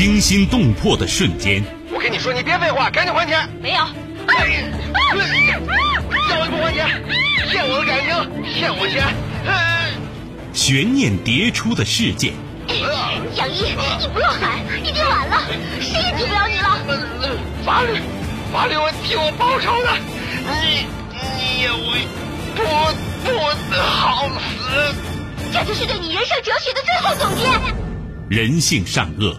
惊心动魄的瞬间。我跟你说，你别废话，赶紧还钱。没有。要我不还钱，骗我的感情，骗我钱。悬念迭出的事件。杨一，你不用喊，已经晚了，谁也救不了你了。法律，法律会替我报仇的。你，你也会不不好死。这就是对你人生哲学的最后总结。人性善恶，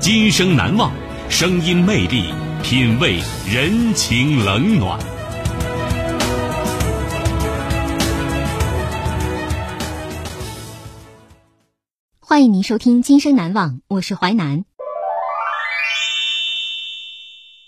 今生难忘，声音魅力，品味人情冷暖。欢迎您收听《今生难忘》，我是淮南。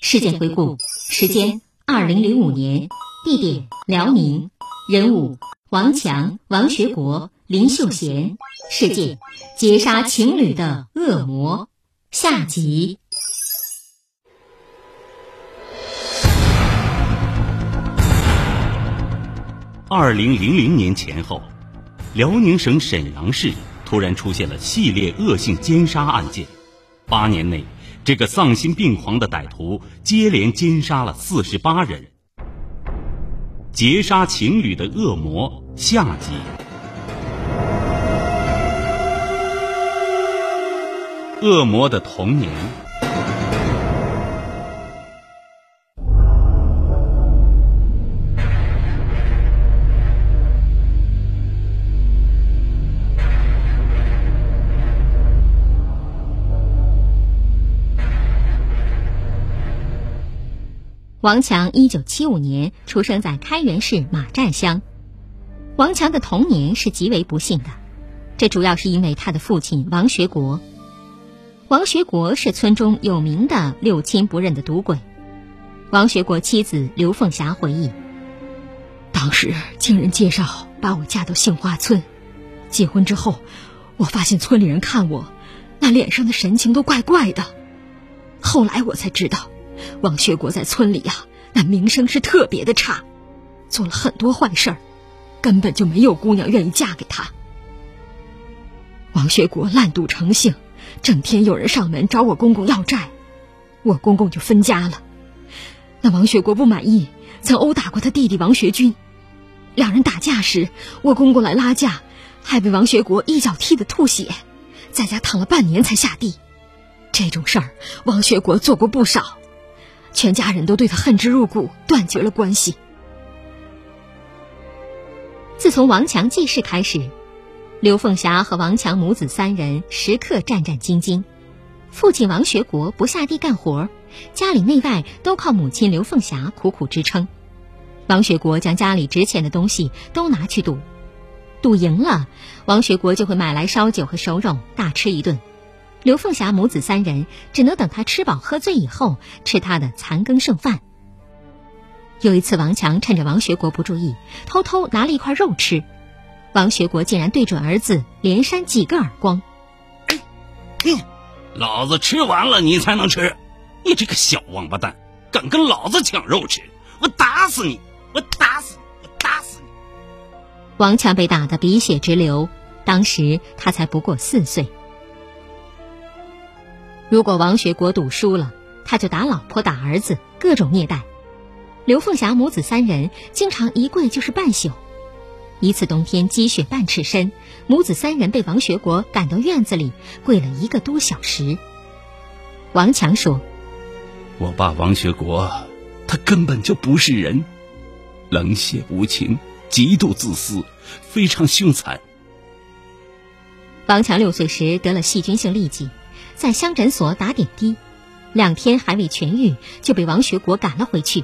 事件回顾：时间二零零五年，地点辽宁，人物王强、王学国、林秀贤，事件劫杀情侣的恶魔。下集。二零零零年前后，辽宁省沈阳市。突然出现了系列恶性奸杀案件，八年内，这个丧心病狂的歹徒接连奸杀了四十八人。劫杀情侣的恶魔下集。恶魔的童年。王强一九七五年出生在开原市马占乡。王强的童年是极为不幸的，这主要是因为他的父亲王学国。王学国是村中有名的六亲不认的赌鬼。王学国妻子刘凤霞回忆：当时经人介绍把我嫁到杏花村，结婚之后，我发现村里人看我，那脸上的神情都怪怪的。后来我才知道。王学国在村里呀，那名声是特别的差，做了很多坏事儿，根本就没有姑娘愿意嫁给他。王学国烂赌成性，整天有人上门找我公公要债，我公公就分家了。那王学国不满意，曾殴打过他弟弟王学军，两人打架时，我公公来拉架，还被王学国一脚踢得吐血，在家躺了半年才下地。这种事儿，王学国做过不少。全家人都对他恨之入骨，断绝了关系。自从王强记事开始，刘凤霞和王强母子三人时刻战战兢兢。父亲王学国不下地干活，家里内外都靠母亲刘凤霞苦苦支撑。王学国将家里值钱的东西都拿去赌，赌赢了，王学国就会买来烧酒和熟肉大吃一顿。刘凤霞母子三人只能等他吃饱喝醉以后吃他的残羹剩饭。有一次，王强趁着王学国不注意，偷偷拿了一块肉吃，王学国竟然对准儿子连扇几个耳光。哼，老子吃完了你才能吃，你这个小王八蛋，敢跟老子抢肉吃，我打死你！我打死你！我打死你！王强被打得鼻血直流，当时他才不过四岁。如果王学国赌输了，他就打老婆打儿子，各种虐待。刘凤霞母子三人经常一跪就是半宿。一次冬天积雪半尺深，母子三人被王学国赶到院子里跪了一个多小时。王强说：“我爸王学国，他根本就不是人，冷血无情，极度自私，非常凶残。”王强六岁时得了细菌性痢疾。在乡诊所打点滴，两天还未痊愈，就被王学国赶了回去。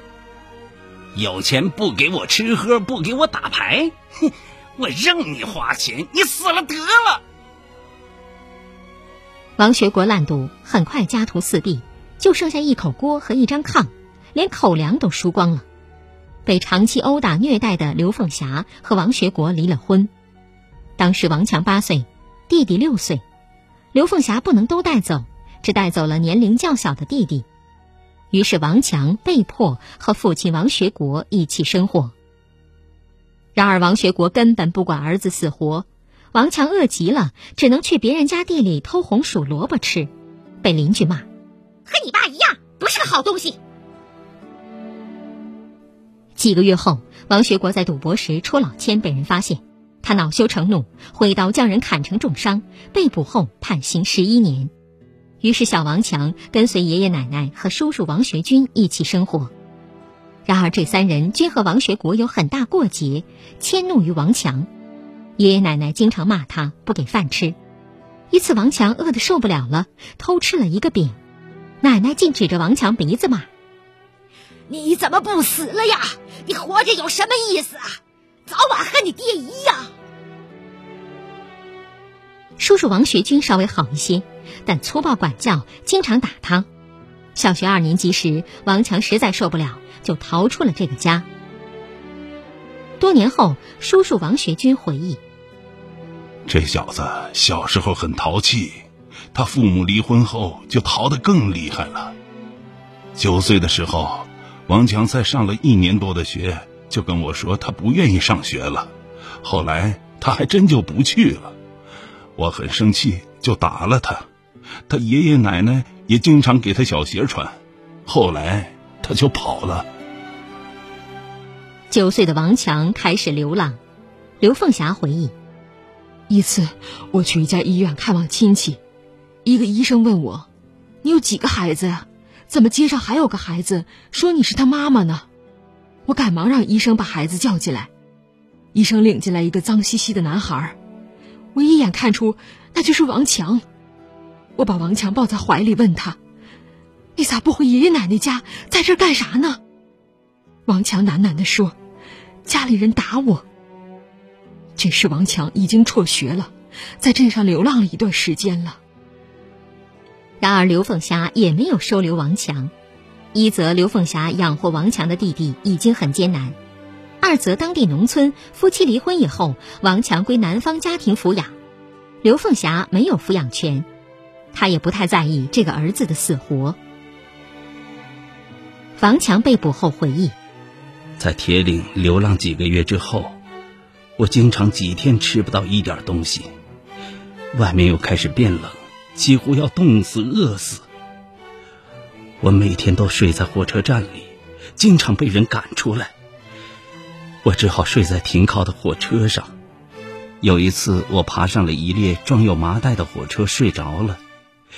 有钱不给我吃喝，不给我打牌，哼！我让你花钱，你死了得了。王学国烂赌，很快家徒四壁，就剩下一口锅和一张炕，连口粮都输光了。被长期殴打虐待的刘凤霞和王学国离了婚。当时王强八岁，弟弟六岁，刘凤霞不能都带走，只带走了年龄较小的弟弟。于是王强被迫和父亲王学国一起生活。然而王学国根本不管儿子死活。王强饿极了，只能去别人家地里偷红薯萝卜吃，被邻居骂，和你爸一样，不是个好东西。几个月后，王学国在赌博时戳老千被人发现，他恼羞成怒，挥刀将人砍成重伤，被捕后判刑十一年。于是小王强跟随爷爷奶奶和叔叔王学军一起生活。然而这三人均和王学国有很大过节，迁怒于王强。爷爷奶奶经常骂他不给饭吃，一次王强饿得受不了了，偷吃了一个饼，奶奶竟指着王强鼻子骂：“你怎么不死了呀？你活着有什么意思啊？早晚和你爹一样。”叔叔王学军稍微好一些，但粗暴管教，经常打他。小学二年级时，王强实在受不了，就逃出了这个家。多年后，叔叔王学军回忆。这小子小时候很淘气，他父母离婚后就淘得更厉害了。九岁的时候，王强才上了一年多的学，就跟我说他不愿意上学了。后来他还真就不去了，我很生气，就打了他。他爷爷奶奶也经常给他小鞋穿，后来他就跑了。九岁的王强开始流浪。刘凤霞回忆。一次，我去一家医院看望亲戚，一个医生问我：“你有几个孩子呀？怎么街上还有个孩子说你是他妈妈呢？”我赶忙让医生把孩子叫进来。医生领进来一个脏兮兮的男孩，我一眼看出那就是王强。我把王强抱在怀里，问他：“你咋不回爷爷奶奶家，在这干啥呢？”王强喃喃地说：“家里人打我。”这时，王强已经辍学了，在镇上流浪了一段时间了。然而，刘凤霞也没有收留王强。一则，刘凤霞养活王强的弟弟已经很艰难；二则，当地农村夫妻离婚以后，王强归男方家庭抚养，刘凤霞没有抚养权，她也不太在意这个儿子的死活。房强被捕后回忆，在铁岭流浪几个月之后。我经常几天吃不到一点东西，外面又开始变冷，几乎要冻死、饿死。我每天都睡在火车站里，经常被人赶出来。我只好睡在停靠的火车上。有一次，我爬上了一列装有麻袋的火车，睡着了。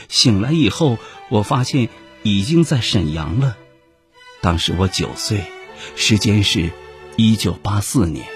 醒来以后，我发现已经在沈阳了。当时我九岁，时间是一九八四年。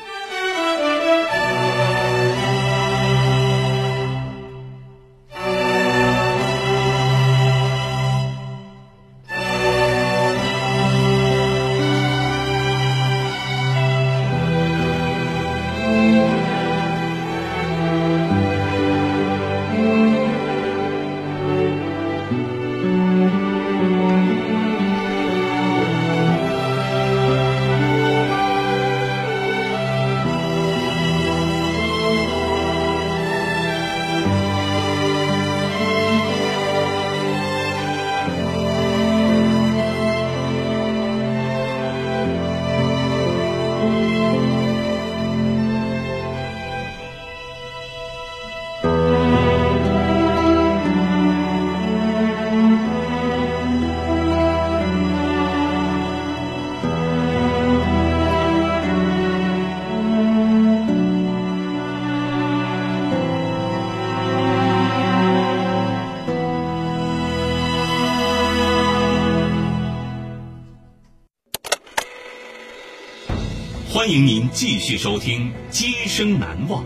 欢迎您继续收听《今生难忘》，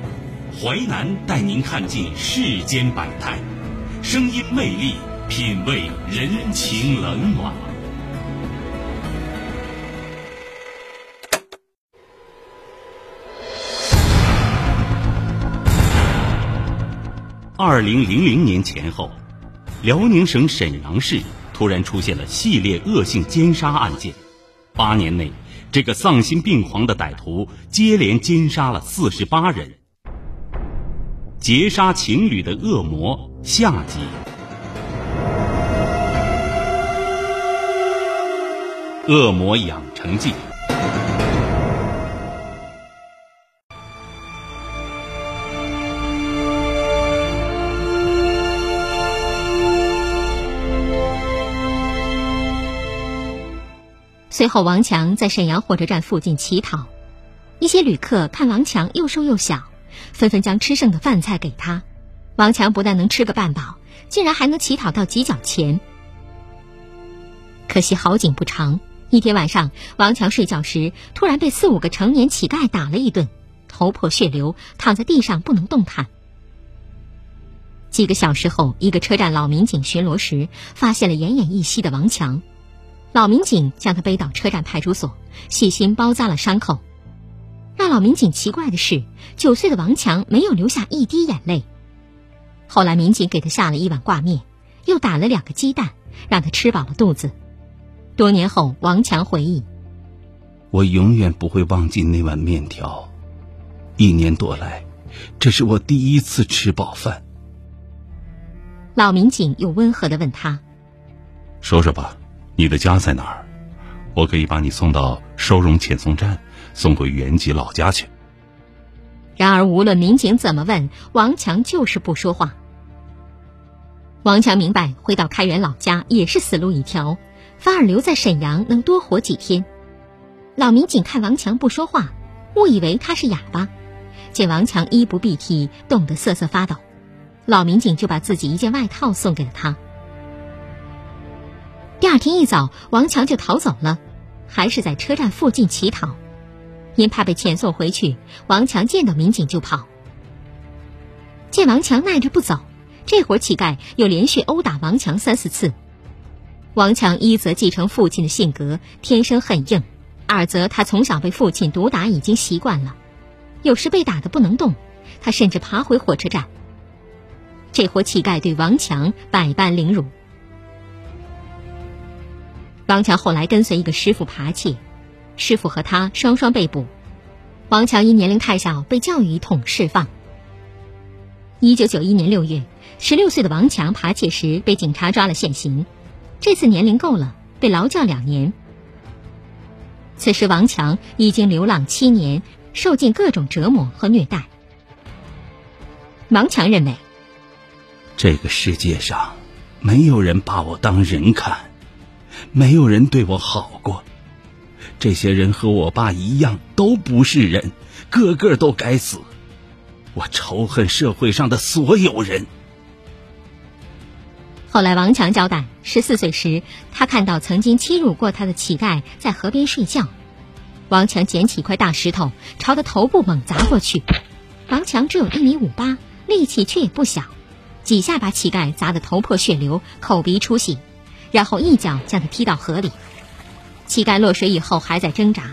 淮南带您看尽世间百态，声音魅力，品味人情冷暖。二零零零年前后，辽宁省沈阳市突然出现了系列恶性奸杀案件。八年内，这个丧心病狂的歹徒接连奸杀了四十八人。劫杀情侣的恶魔下集。恶魔养成记。随后，王强在沈阳火车站附近乞讨，一些旅客看王强又瘦又小，纷纷将吃剩的饭菜给他。王强不但能吃个半饱，竟然还能乞讨到几角钱。可惜好景不长，一天晚上，王强睡觉时突然被四五个成年乞丐打了一顿，头破血流，躺在地上不能动弹。几个小时后，一个车站老民警巡逻时发现了奄奄一息的王强。老民警将他背到车站派出所，细心包扎了伤口。让老民警奇怪的是，九岁的王强没有流下一滴眼泪。后来，民警给他下了一碗挂面，又打了两个鸡蛋，让他吃饱了肚子。多年后，王强回忆：“我永远不会忘记那碗面条。一年多来，这是我第一次吃饱饭。”老民警又温和的问他：“说说吧。”你的家在哪儿？我可以把你送到收容遣送站，送回原籍老家去。然而，无论民警怎么问，王强就是不说话。王强明白，回到开原老家也是死路一条，反而留在沈阳能多活几天。老民警看王强不说话，误以为他是哑巴。见王强衣不蔽体，冻得瑟瑟发抖，老民警就把自己一件外套送给了他。第二天一早，王强就逃走了，还是在车站附近乞讨。因怕被遣送回去，王强见到民警就跑。见王强耐着不走，这伙乞丐又连续殴打王强三四次。王强一则继承父亲的性格，天生很硬；二则他从小被父亲毒打，已经习惯了。有时被打得不能动，他甚至爬回火车站。这伙乞丐对王强百般凌辱。王强后来跟随一个师傅扒窃，师傅和他双双被捕。王强因年龄太小，被教育一通，释放。一九九一年六月，十六岁的王强扒窃时被警察抓了现行，这次年龄够了，被劳教两年。此时王强已经流浪七年，受尽各种折磨和虐待。王强认为，这个世界上没有人把我当人看。没有人对我好过，这些人和我爸一样，都不是人，个个都该死。我仇恨社会上的所有人。后来，王强交代，十四岁时，他看到曾经欺辱过他的乞丐在河边睡觉，王强捡起一块大石头，朝他头部猛砸过去。王强只有一米五八，力气却也不小，几下把乞丐砸得头破血流，口鼻出血。然后一脚将他踢到河里，乞丐落水以后还在挣扎，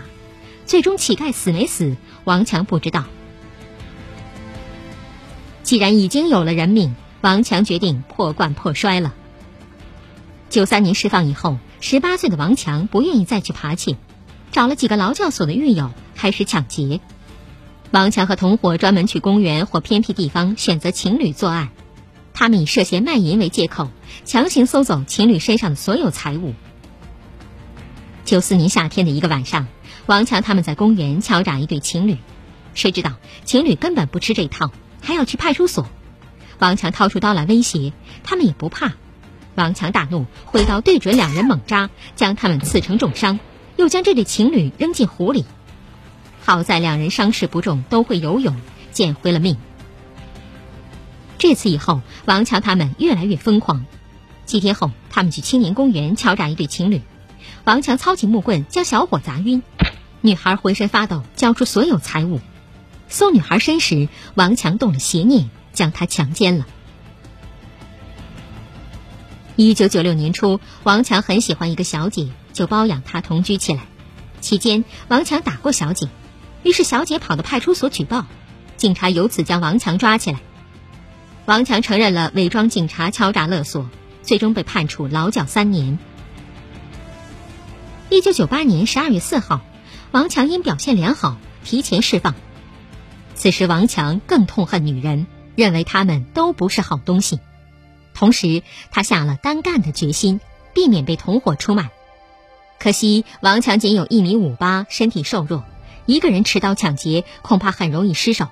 最终乞丐死没死，王强不知道。既然已经有了人命，王强决定破罐破摔了。九三年释放以后，十八岁的王强不愿意再去扒窃，找了几个劳教所的狱友开始抢劫。王强和同伙专门去公园或偏僻地方选择情侣作案。他们以涉嫌卖淫为借口，强行搜走情侣身上的所有财物。九四年夏天的一个晚上，王强他们在公园敲诈一对情侣，谁知道情侣根本不吃这套，还要去派出所。王强掏出刀来威胁，他们也不怕。王强大怒，挥刀对准两人猛扎，将他们刺成重伤，又将这对情侣扔进湖里。好在两人伤势不重，都会游泳，捡回了命。这次以后，王强他们越来越疯狂。几天后，他们去青年公园敲诈一对情侣，王强操起木棍将小伙砸晕，女孩浑身发抖，交出所有财物。搜女孩身时，王强动了邪念，将她强奸了。一九九六年初，王强很喜欢一个小姐，就包养她同居起来。期间，王强打过小姐，于是小姐跑到派出所举报，警察由此将王强抓起来。王强承认了伪装警察敲诈勒索，最终被判处劳教三年。一九九八年十二月四号，王强因表现良好提前释放。此时，王强更痛恨女人，认为她们都不是好东西。同时，他下了单干的决心，避免被同伙出卖。可惜，王强仅有一米五八，身体瘦弱，一个人持刀抢劫恐怕很容易失手。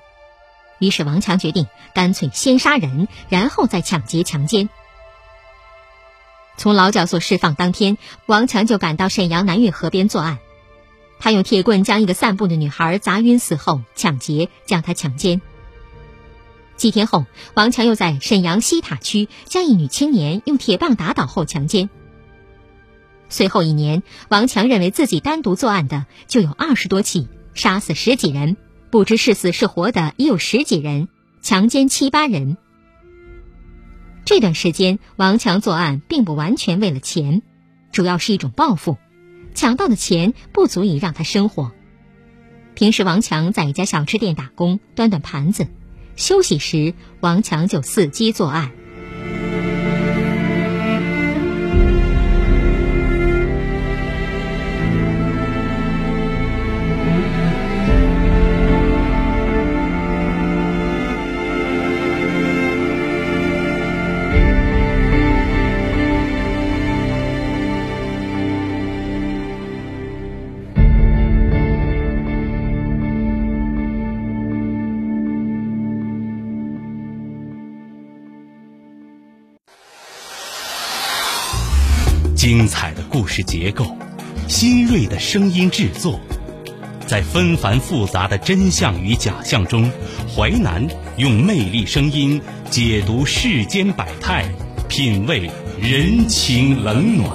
于是，王强决定干脆先杀人，然后再抢劫强奸。从劳教所释放当天，王强就赶到沈阳南运河边作案。他用铁棍将一个散步的女孩砸晕死后抢劫，将她强奸。几天后，王强又在沈阳西塔区将一女青年用铁棒打倒后强奸。随后一年，王强认为自己单独作案的就有二十多起，杀死十几人，不知是死是活的已有十几人，强奸七八人。这段时间，王强作案并不完全为了钱，主要是一种报复。抢到的钱不足以让他生活。平时，王强在一家小吃店打工，端端盘子。休息时，王强就伺机作案。是结构，新锐的声音制作，在纷繁复杂的真相与假象中，淮南用魅力声音解读世间百态，品味人情冷暖。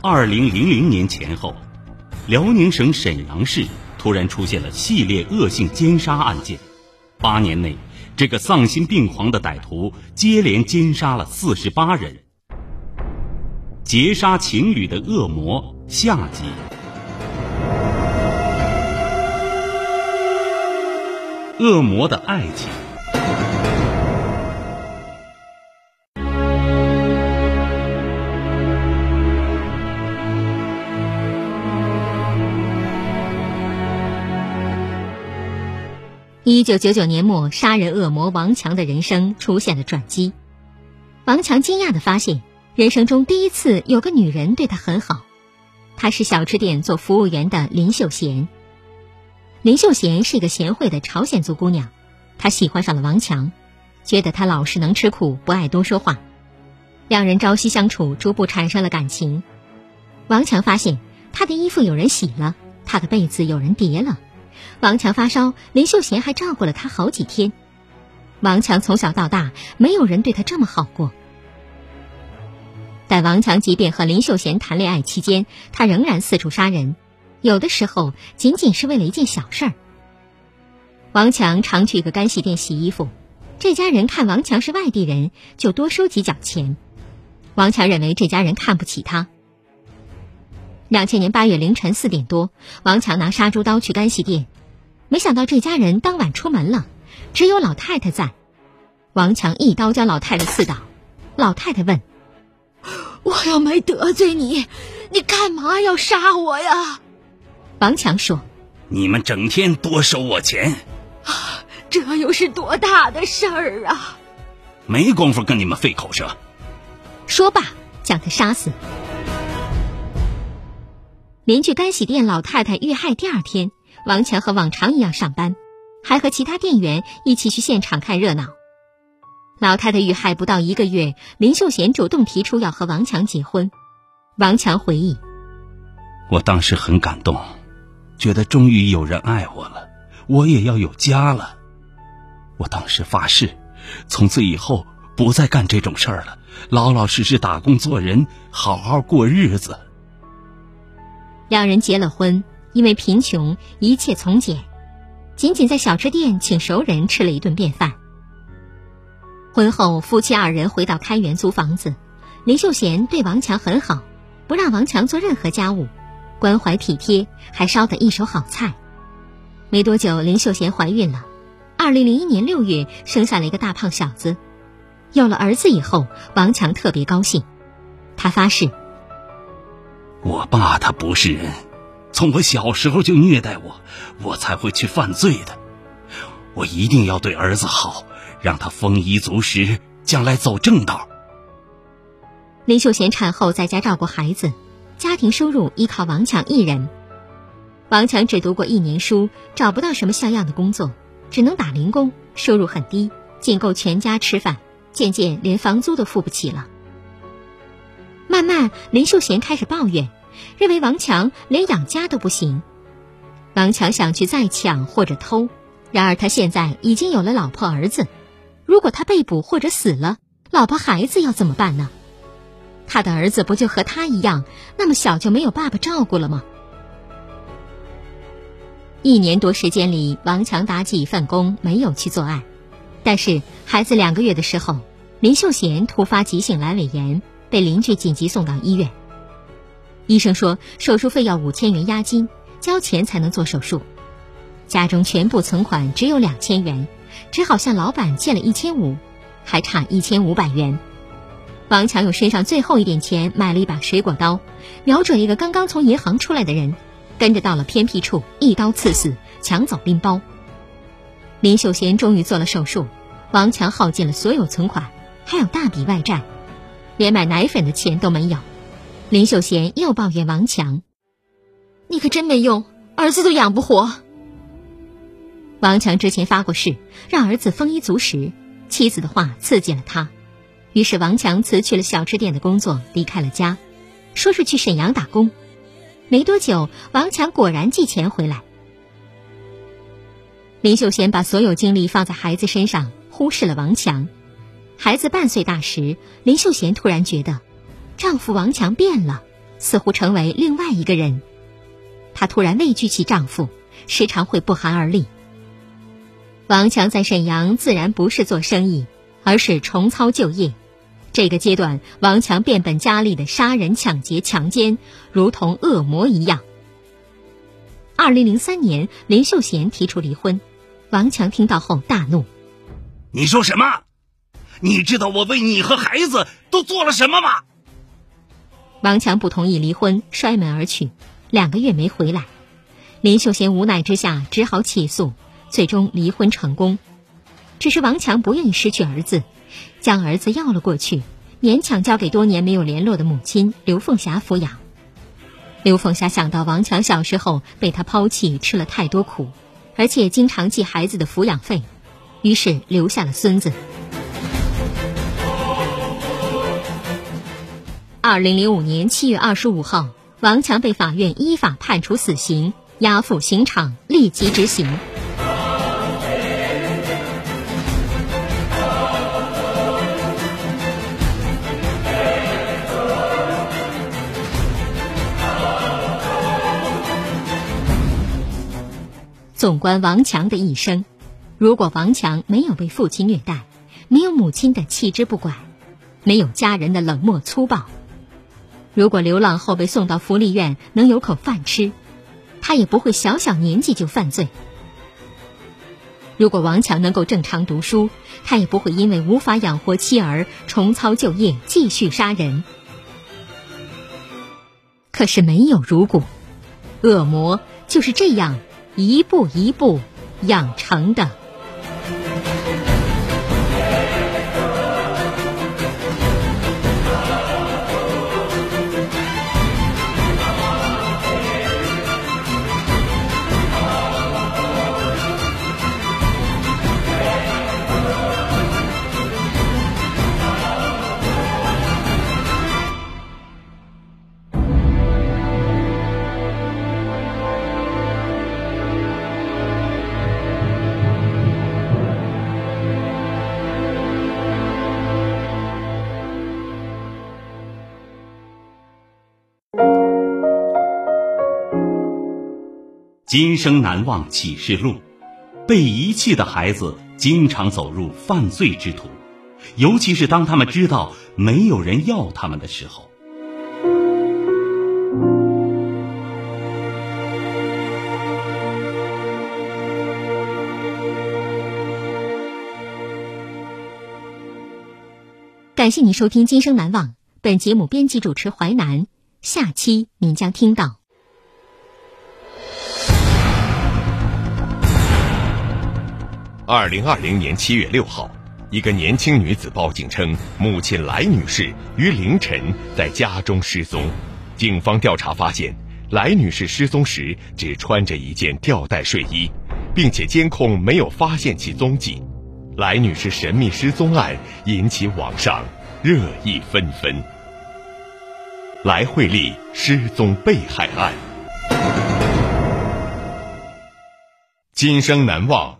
二零零零年前后。辽宁省沈阳市突然出现了系列恶性奸杀案件，八年内，这个丧心病狂的歹徒接连奸杀了四十八人。劫杀情侣的恶魔下集。恶魔的爱情。一九九九年末，杀人恶魔王强的人生出现了转机。王强惊讶地发现，人生中第一次有个女人对他很好。她是小吃店做服务员的林秀贤。林秀贤是一个贤惠的朝鲜族姑娘，她喜欢上了王强，觉得他老实能吃苦，不爱多说话。两人朝夕相处，逐步产生了感情。王强发现，他的衣服有人洗了，他的被子有人叠了。王强发烧，林秀贤还照顾了他好几天。王强从小到大，没有人对他这么好过。但王强即便和林秀贤谈恋爱期间，他仍然四处杀人，有的时候仅仅是为了一件小事儿。王强常去一个干洗店洗衣服，这家人看王强是外地人，就多收几角钱。王强认为这家人看不起他。两千年八月凌晨四点多，王强拿杀猪刀去干洗店。没想到这家人当晚出门了，只有老太太在。王强一刀将老太太刺倒。老太太问：“我又没得罪你，你干嘛要杀我呀？”王强说：“你们整天多收我钱，啊这又是多大的事儿啊！没工夫跟你们费口舌。”说罢，将他杀死。邻居干洗店老太太遇害第二天。王强和往常一样上班，还和其他店员一起去现场看热闹。老太太遇害不到一个月，林秀贤主动提出要和王强结婚。王强回忆：“我当时很感动，觉得终于有人爱我了，我也要有家了。我当时发誓，从此以后不再干这种事儿了，老老实实打工做人，好好过日子。”两人结了婚。因为贫穷，一切从简，仅仅在小吃店请熟人吃了一顿便饭。婚后，夫妻二人回到开原租房子。林秀贤对王强很好，不让王强做任何家务，关怀体贴，还烧得一手好菜。没多久，林秀贤怀孕了。二零零一年六月，生下了一个大胖小子。有了儿子以后，王强特别高兴，他发誓：我爸他不是人，从我小时候就虐待我，我才会去犯罪的。我一定要对儿子好，让他丰衣足食，将来走正道。林秀贤产后在家照顾孩子，家庭收入依靠王强一人。王强只读过一年书，找不到什么像样的工作，只能打零工，收入很低，仅够全家吃饭，渐渐连房租都付不起了。慢慢，林秀贤开始抱怨，认为王强连养家都不行。王强想去再抢或者偷，然而他现在已经有了老婆儿子，如果他被捕或者死了，老婆孩子要怎么办呢？他的儿子不就和他一样，那么小就没有爸爸照顾了吗？一年多时间里，王强打几份工，没有去做爱。但是孩子两个月的时候，林秀贤突发急性阑尾炎，被邻居紧急送到医院。医生说手术费要五千元押金，交钱才能做手术。家中全部存款只有两千元，只好向老板借了一千五，还差一千五百元。王强用身上最后一点钱买了一把水果刀，瞄准一个刚刚从银行出来的人。跟着到了偏僻处，一刀刺死，抢走拎包。林秀贤终于做了手术，王强耗尽了所有存款，还有大笔外债，连买奶粉的钱都没有。林秀贤又抱怨王强：“你可真没用，儿子都养不活。”王强之前发过誓，让儿子丰衣足食，妻子的话刺激了他，于是王强辞去了小吃店的工作，离开了家，说是去沈阳打工。没多久，王强果然寄钱回来。林秀贤把所有精力放在孩子身上，忽视了王强。孩子半岁大时，林秀贤突然觉得，丈夫王强变了，似乎成为另外一个人。她突然畏惧起丈夫，时常会不寒而栗。王强在沈阳自然不是做生意，而是重操旧业。这个阶段，王强变本加厉的杀人、抢劫、强奸，如同恶魔一样。二零零三年，林秀贤提出离婚，王强听到后大怒：“你说什么？你知道我为你和孩子都做了什么吗？”王强不同意离婚，摔门而去，两个月没回来。林秀贤无奈之下只好起诉，最终离婚成功。只是王强不愿意失去儿子。将儿子要了过去，勉强交给多年没有联络的母亲刘凤霞抚养。刘凤霞想到王强小时候被他抛弃，吃了太多苦，而且经常寄孩子的抚养费，于是留下了孙子。二零零五年七月二十五号，王强被法院依法判处死刑，押赴刑场立即执行。纵观王强的一生，如果王强没有被父亲虐待，没有母亲的弃之不管，没有家人的冷漠粗暴，如果流浪后被送到福利院能有口饭吃，他也不会小小年纪就犯罪。如果王强能够正常读书，他也不会因为无法养活妻儿，重操旧业继续杀人。可是没有如果，恶魔就是这样。一步一步养成的。今生难忘启示录被遗弃的孩子经常走入犯罪之途。尤其是当他们知道没有人要他们的时候。感谢您收听今生难忘本节目编辑主持淮南下期您将听到。二零二零年七月六号，一个年轻女子报警称，母亲来女士于凌晨在家中失踪。警方调查发现，来女士失踪时只穿着一件吊带睡衣，并且监控没有发现其踪迹。来女士神秘失踪案引起网上热议纷纷。来惠利失踪被害案，今生难忘。